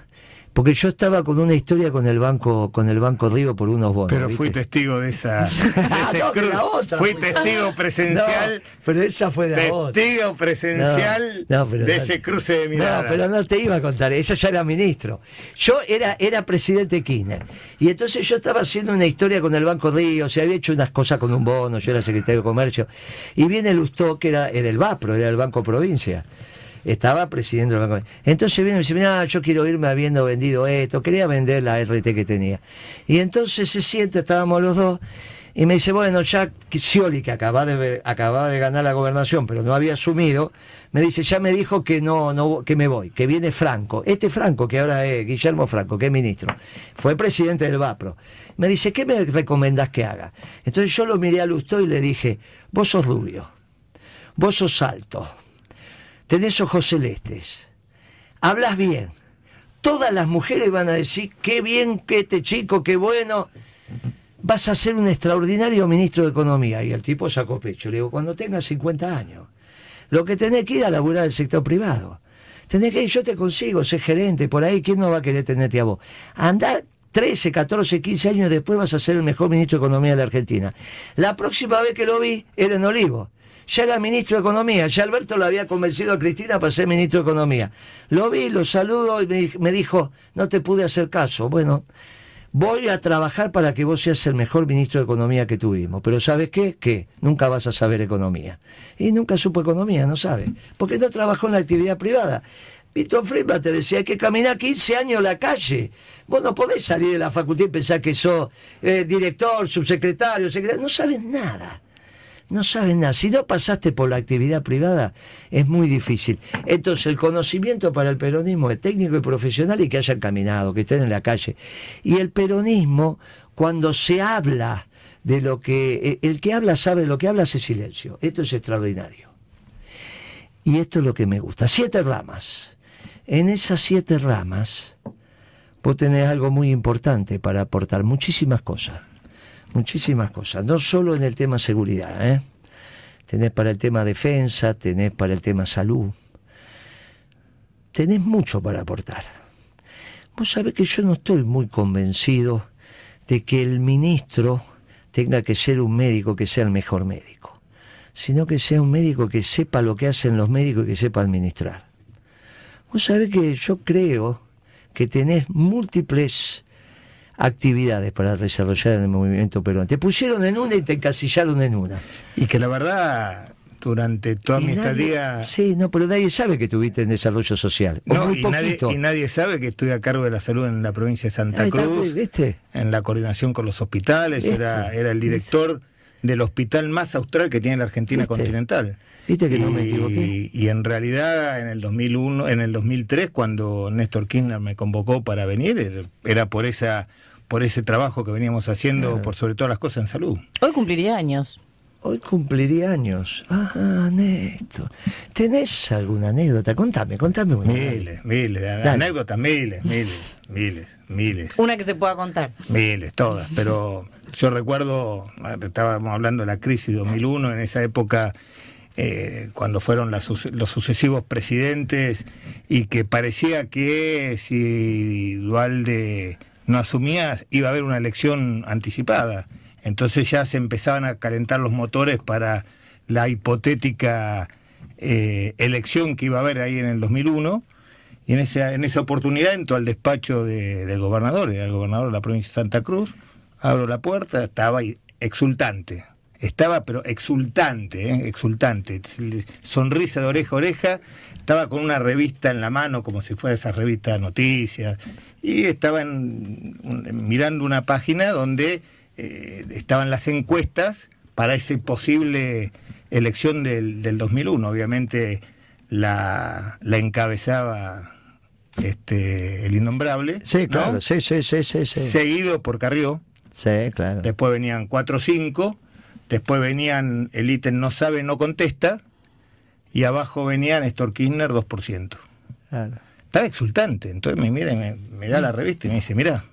porque yo estaba con una historia con el banco, con el banco Río por unos bonos. Pero ¿viste? fui testigo de esa. de No, de cru- la otra, fui pues. testigo presencial. No, pero esa fue la otra. Testigo presencial No, pero de ese cruce de miradas. No, pero no te iba a contar, ella ya era ministro. Yo era, era presidente Kirchner. Y entonces yo estaba haciendo una historia con el Banco Río, se había hecho unas cosas con un bono, yo era secretario de Comercio. Y viene Lustó, que era, era el VAPRO, era el Banco Provincia. Estaba presidiendo el Banco Entonces viene y me dice, mira, yo quiero irme habiendo vendido esto, quería vender la RT que tenía. Y entonces se siente, estábamos los dos, y me dice, bueno, ya Scioli, que acaba de, acababa de ganar la gobernación, pero no había asumido, me dice, ya me dijo que no, no, que me voy, que viene Franco. Este Franco, que ahora es Guillermo Franco, que es ministro, fue presidente del VAPRO. Me dice, ¿qué me recomendás que haga? Entonces yo lo miré a Lustó y le dije, vos sos rubio, vos sos alto, tenés ojos celestes, hablas bien. Todas las mujeres van a decir, qué bien que este chico, qué bueno vas a ser un extraordinario ministro de Economía. Y el tipo sacó pecho. Le digo, cuando tengas 50 años, lo que tenés que ir a laburar el sector privado. Tenés que ir, yo te consigo, ser gerente, por ahí, ¿quién no va a querer tenerte a vos? Andá 13, 14, 15 años después vas a ser el mejor ministro de Economía de la Argentina. La próxima vez que lo vi era en Olivo. Ya era ministro de Economía, ya Alberto lo había convencido a Cristina para ser ministro de Economía. Lo vi, lo saludo y me, di- me dijo, no te pude hacer caso. Bueno, voy a trabajar para que vos seas el mejor ministro de Economía que tuvimos. Pero ¿sabes qué? Que nunca vas a saber economía. Y nunca supo economía, no sabe. Porque no trabajó en la actividad privada. Víctor Friedman te decía, hay que caminar 15 años la calle. Vos no podés salir de la facultad y pensar que sos eh, director, subsecretario, secretario. No sabes nada. No saben nada. Si no pasaste por la actividad privada, es muy difícil. Entonces, el conocimiento para el peronismo es técnico y profesional y que hayan caminado, que estén en la calle. Y el peronismo, cuando se habla de lo que. eh, El que habla sabe lo que habla, hace silencio. Esto es extraordinario. Y esto es lo que me gusta. Siete ramas. En esas siete ramas, vos tenés algo muy importante para aportar, muchísimas cosas muchísimas cosas, no solo en el tema seguridad, ¿eh? tenés para el tema defensa, tenés para el tema salud, tenés mucho para aportar. Vos sabés que yo no estoy muy convencido de que el ministro tenga que ser un médico que sea el mejor médico, sino que sea un médico que sepa lo que hacen los médicos y que sepa administrar. Vos sabés que yo creo que tenés múltiples actividades para desarrollar en el movimiento peruano. Te pusieron en una y te encasillaron en una. Y que la verdad, durante toda Y mi nadie- estadía. Sí, no, pero nadie sabe que tuviste en desarrollo social. No, muy y nadie, poquito. y nadie sabe que estoy a cargo de la salud en la provincia de Santa Cruz, ¿viste? en la coordinación con los hospitales, ¿Viste? era, era el director del hospital más austral que tiene la Argentina ¿Viste? continental. ¿Viste que y, no me equivoqué? y en realidad en el 2001, en el 2003 cuando Néstor Kirchner me convocó para venir, era por esa por ese trabajo que veníamos haciendo por sobre todas las cosas en salud. Hoy cumpliría años. Hoy cumpliría años. Ah, Néstor. ¿Tenés alguna anécdota? Contame, contame una. Miles, miles, de Dale. anécdotas, miles, miles, miles, miles. Una que se pueda contar. Miles, todas, pero yo recuerdo, estábamos hablando de la crisis 2001, en esa época, eh, cuando fueron las los sucesivos presidentes y que parecía que si Dualde no asumía iba a haber una elección anticipada. Entonces ya se empezaban a calentar los motores para la hipotética eh, elección que iba a haber ahí en el 2001. Y en esa, en esa oportunidad entro al despacho de- del gobernador, era el gobernador de la provincia de Santa Cruz, abro la puerta, estaba exultante. Estaba, pero exultante, ¿eh? exultante. Sonrisa de oreja a oreja. Estaba con una revista en la mano, como si fuera esa revista de noticias. Y estaba en- un- mirando una página donde eh, estaban las encuestas para esa posible elección del, del 2001. Obviamente la, la encabezaba este, el innombrable. Sí, ¿no? claro, sí, sí, sí, sí. Sí, Seguido por Carrió. Sí, claro. Después venían 4 o 5. Después venían el ítem no sabe, no contesta. Y abajo venía Néstor Kirchner 2%. claro. estaba exultante. Entonces me mira y me, me da la revista y me dice, mira,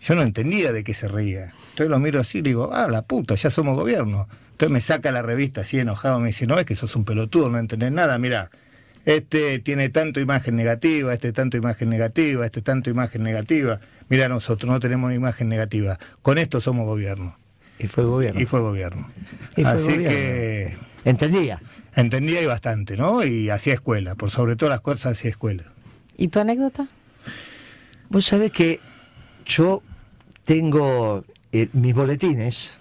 yo no entendía de qué se reía. Entonces lo miro así y digo, ah, la puta, ya somos gobierno. Entonces me saca la revista así enojado, me dice, no, es que sos un pelotudo, no entendés nada, mira, este tiene tanto imagen negativa, este tanto imagen negativa, este tanto imagen negativa. Mira, nosotros no tenemos imagen negativa. Con esto somos gobierno. Y fue gobierno. Y fue gobierno. Y fue Así gobierno. que Entendía. Entendía y bastante, ¿no? Y hacía escuela, por sobre todas las cosas hacía escuela. ¿Y tu anécdota? Vos sabés que yo tengo eh, mis boletines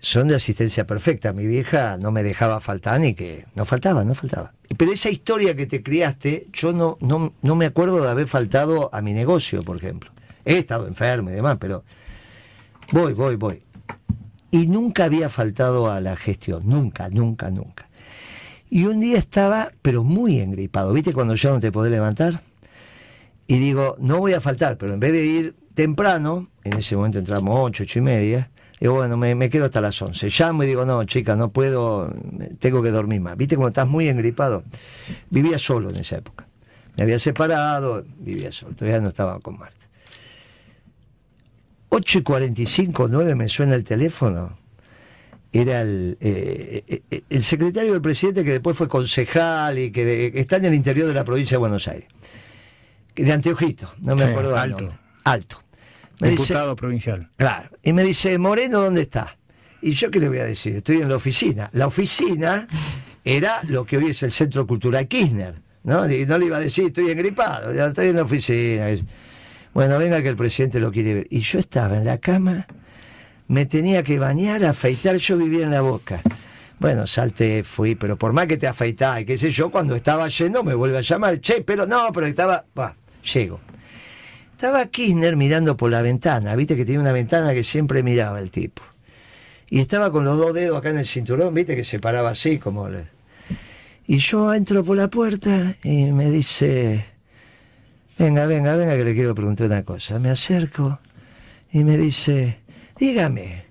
son de asistencia perfecta. Mi vieja no me dejaba faltar ni que no faltaba, no faltaba. Pero esa historia que te criaste, yo no, no, no me acuerdo de haber faltado a mi negocio, por ejemplo. He estado enfermo y demás, pero voy, voy, voy. Y nunca había faltado a la gestión, nunca, nunca, nunca. Y un día estaba, pero muy engripado, ¿viste? Cuando ya no te podés levantar. Y digo, no voy a faltar, pero en vez de ir temprano, en ese momento entramos ocho, ocho y media, digo, bueno, me, me quedo hasta las 11. Llamo y digo, no, chica, no puedo, tengo que dormir más. ¿Viste cuando estás muy engripado? Vivía solo en esa época. Me había separado, vivía solo, todavía no estaba con Marta. 8 y 45, 9 me suena el teléfono. Era el, eh, eh, el secretario del presidente que después fue concejal y que, de- está en el interior de la provincia de Buenos Aires. De Anteojito, no me Sí, acuerdo. alto. Alto. Me dice, Diputado provincial. Claro. Y me dice, Moreno, ¿dónde está? Y yo qué le voy a decir, estoy en la oficina. La oficina era lo que hoy es el Centro Cultural Kirchner. ¿no? Y no le iba a decir, estoy engripado, ya estoy en la oficina. Bueno, venga que el presidente lo quiere ver. Y yo estaba en la cama, me tenía que bañar, afeitar, yo vivía en la boca. Bueno, salté, fui, pero por más que te afeitás, qué sé yo, cuando estaba yendo me vuelve a llamar, che, pero no, pero estaba, bah, llego. Estaba Kirchner mirando por la ventana, viste que tenía una ventana que siempre miraba el tipo. Y estaba con los dos dedos acá en el cinturón, viste que se paraba así como... Y yo entro por la puerta y me dice, venga, venga, venga que le quiero preguntar una cosa. Me acerco y me dice, dígame,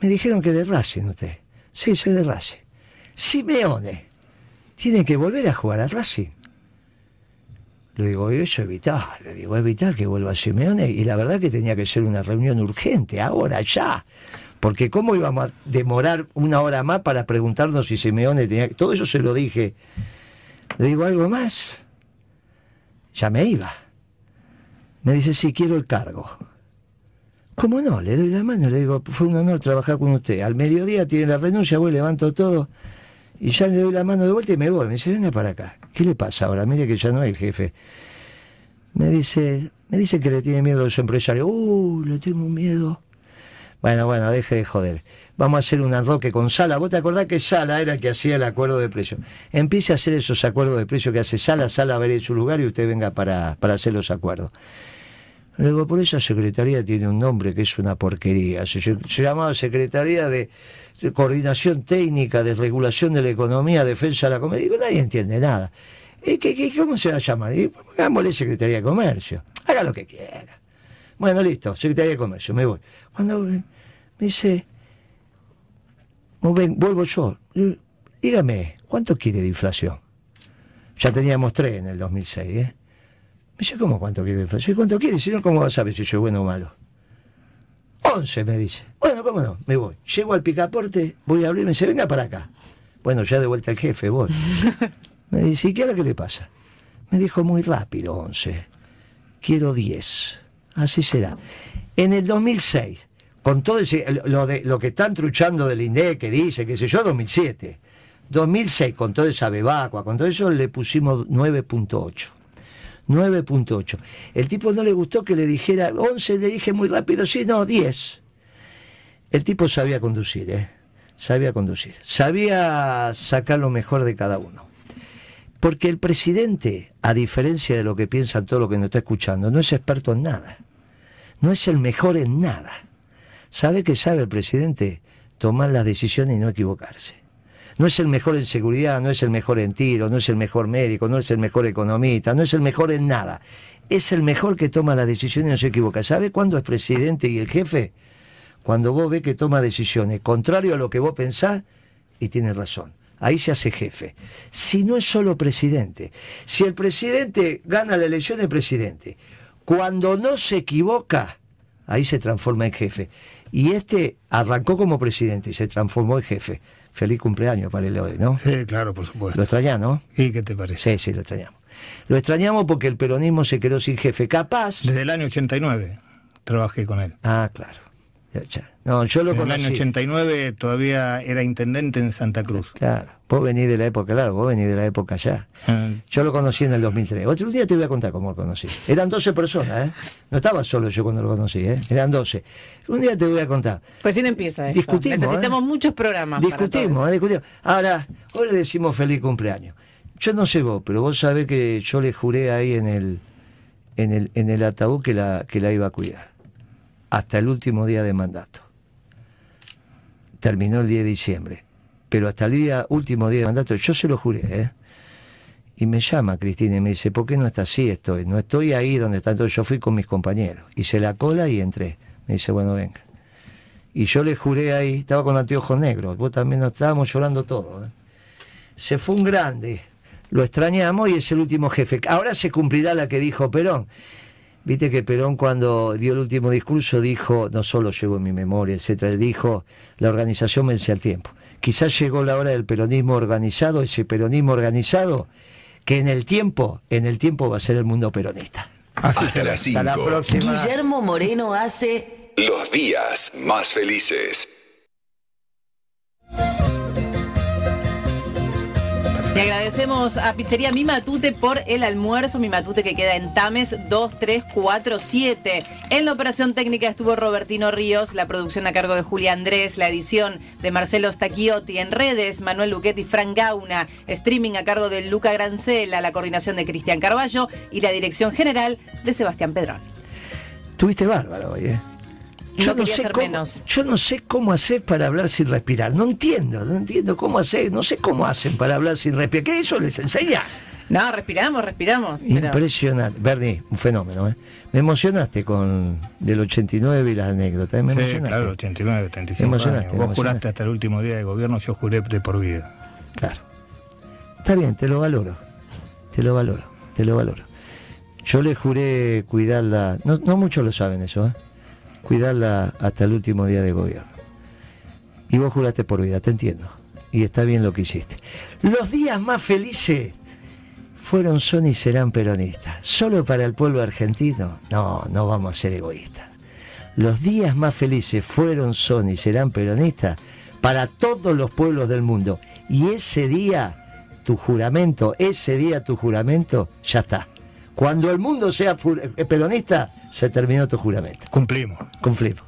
me dijeron que de Racing usted. Sí, soy de Racing. Simeone, tiene que volver a jugar a Racing. Le digo, eso es vital, le digo, es que vuelva Simeone. Y la verdad que tenía que ser una reunión urgente, ahora, ya. Porque cómo íbamos a demorar una hora más para preguntarnos si Simeone tenía que... Todo eso se lo dije. Le digo, ¿algo más? Ya me iba. Me dice, sí, quiero el cargo. ¿Cómo no? Le doy la mano, le digo, fue un honor trabajar con usted. Al mediodía tiene la renuncia, voy, levanto todo. Y ya le doy la mano de vuelta y me voy. Me dice, venga para acá. ¿Qué le pasa ahora? Mire que ya no hay el jefe. Me dice, me dice que le tiene miedo a los empresarios. Uh, le tengo miedo. Bueno, bueno, deje de joder. Vamos a hacer un arroque con Sala. ¿Vos te acordás que Sala era el que hacía el acuerdo de precio? Empiece a hacer esos acuerdos de precio que hace Sala. Sala a ir en su lugar y usted venga para, para hacer los acuerdos. Le digo, por esa secretaría tiene un nombre que es una porquería. Se, se llamaba Secretaría de, Coordinación Técnica, de Regulación de la Economía, Defensa de la Comercio. Digo, nadie entiende nada. ¿Y qué, cómo se va a llamar? Y, pongámosle Secretaría de Comercio. Haga lo que quiera. Bueno, listo, Secretaría de Comercio, me voy. Cuando me dice, "Muy bien, vuelvo yo. Dígame, ¿cuánto quiere de inflación? Ya teníamos tres en el 2006, ¿eh? Me dice, ¿cómo cuánto quiere de inflación? ¿Y ¿Cuánto quiere? Si no, ¿cómo va a saber si soy bueno o malo? 11, me dice. Bueno, ¿cómo no? Me voy. Llego al picaporte, voy a abrir, me dice, venga para acá. Bueno, ya de vuelta el jefe, voy. Me dice, ¿y qué ahora qué le pasa? Me dijo muy rápido, 11. Quiero 10. Así será. En el 2006, con todo ese, lo, de, lo que están truchando del INDEC, que dice, qué sé yo, 2007. 2006, con toda esa bebacua, con todo eso, le pusimos 9.8. 9.8. El tipo no le gustó que le dijera 11, le dije muy rápido, sí, no, 10. El tipo sabía conducir, ¿eh? Sabía conducir. Sabía sacar lo mejor de cada uno. Porque el presidente, a diferencia de lo que piensan todo lo que nos está escuchando, no es experto en nada. No es el mejor en nada. ¿Sabe que sabe el presidente tomar las decisiones y no equivocarse? No es el mejor en seguridad, no es el mejor en tiro, no es el mejor médico, no es el mejor economista, no es el mejor en nada. Es el mejor que toma las decisiones y no se equivoca. ¿Sabe cuándo es presidente y el jefe? Cuando vos ves que toma decisiones contrario a lo que vos pensás y tiene razón. ahí se hace jefe. Si no es solo presidente, si el presidente gana la elección de presidente, cuando no se equivoca, ahí se transforma en jefe. Y este arrancó como presidente y se transformó en jefe. Feliz cumpleaños para él hoy, ¿no? Sí, claro, por supuesto. Lo extraña, ¿no? ¿Y qué te parece? Sí, sí, lo extrañamos. Lo extrañamos porque el peronismo se quedó sin jefe. Capaz. Desde el año 89 trabajé con él. Ah, claro. Ya. No, yo lo En el año 89 todavía era intendente en Santa Cruz. Claro, vos venís de la época, claro, vos venís de la época ya. Eh, Yo lo conocí en el 2003. Otro día te voy a contar cómo lo conocí. Eran 12 personas, ¿eh? No estaba solo yo cuando lo conocí, ¿eh? Eran 12. Un día te voy a contar. Recién empieza esto. Discutimos, Necesitamos ¿eh? muchos programas. para Discutimos, eso. ¿eh? discutimos. Ahora, hoy le decimos feliz cumpleaños. Yo no sé vos, pero vos sabés que yo le juré ahí en el, en el, en el ataúd que la, que la iba a cuidar. Hasta el último día de mandato. Terminó el 10 de diciembre. Pero hasta el día, último día de mandato, yo se lo juré, ¿eh? Y me llama Cristina y me dice, ¿por qué no está así estoy? No estoy ahí donde está. Entonces yo fui con mis compañeros. Hice la cola y entré. Me dice, bueno, venga. Y yo le juré ahí, estaba con anteojos negros, vos también nos estábamos llorando todo. ¿eh? Se fue un grande, lo extrañamos y es el último jefe. Ahora se cumplirá la que dijo Perón. Viste que Perón cuando dio el último discurso dijo, no solo llevo en mi memoria, etcétera, dijo, la organización vence al tiempo. Quizás llegó la hora del peronismo organizado, ese peronismo organizado, que en el tiempo, en el tiempo va a ser el mundo peronista. así Hasta Hasta la 5. próxima. Guillermo Moreno hace Los días más felices. Y agradecemos a Pizzería Mi Matute por el almuerzo. Mi Matute que queda en Tames 2347. En la operación técnica estuvo Robertino Ríos, la producción a cargo de Julia Andrés, la edición de Marcelo Stacchiotti en redes, Manuel Luquetti y Frank Gauna, streaming a cargo de Luca Grancela, la coordinación de Cristian Carballo y la dirección general de Sebastián Pedrón. Tuviste bárbaro hoy, ¿eh? No quería ser cómo, menos. yo no sé cómo hacer para hablar sin respirar. No entiendo, no entiendo cómo hacer, no sé cómo hacen para hablar sin respirar. ¿Qué eso les enseña? No, respiramos, respiramos. pero- Impresionante. Bernie, un fenómeno, ¿eh? Me emocionaste con del 89 y las anécdotas. ¿eh? Me Sí, emocionaste. claro, 89, 35 Me emocionaste, años. me Vos emocionaste. juraste hasta el último día de gobierno, yo juré de por vida. Claro. Está bien, te lo valoro. Te lo valoro, te lo valoro. Yo le juré cuidarla, no, no muchos lo saben eso, ¿eh? Cuidarla hasta el último día de gobierno. Y vos juraste por vida, te entiendo. Y está bien lo que hiciste. Los días más felices fueron, son y serán peronistas. Solo para el pueblo argentino, no, no vamos a ser egoístas. Los días más felices fueron, son y serán peronistas para todos los pueblos del mundo. Y ese día, tu juramento, ese día tu juramento, ya está. Cuando el mundo sea eh, peronista, se terminó tu juramento. Cumplimos. Cumplimos.